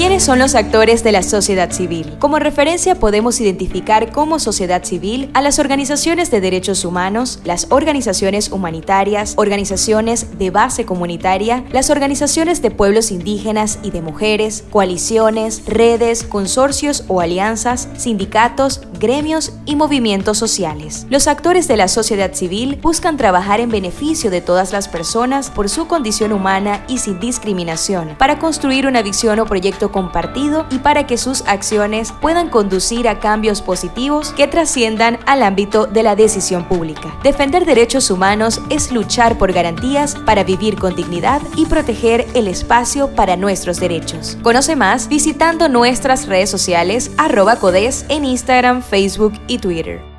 ¿Quiénes son los actores de la sociedad civil? Como referencia podemos identificar como sociedad civil a las organizaciones de derechos humanos, las organizaciones humanitarias, organizaciones de base comunitaria, las organizaciones de pueblos indígenas y de mujeres, coaliciones, redes, consorcios o alianzas, sindicatos, gremios y movimientos sociales. Los actores de la sociedad civil buscan trabajar en beneficio de todas las personas por su condición humana y sin discriminación, para construir una visión o proyecto compartido y para que sus acciones puedan conducir a cambios positivos que trasciendan al ámbito de la decisión pública. Defender derechos humanos es luchar por garantías para vivir con dignidad y proteger el espacio para nuestros derechos. Conoce más visitando nuestras redes sociales arroba codes en Instagram, Facebook y Twitter.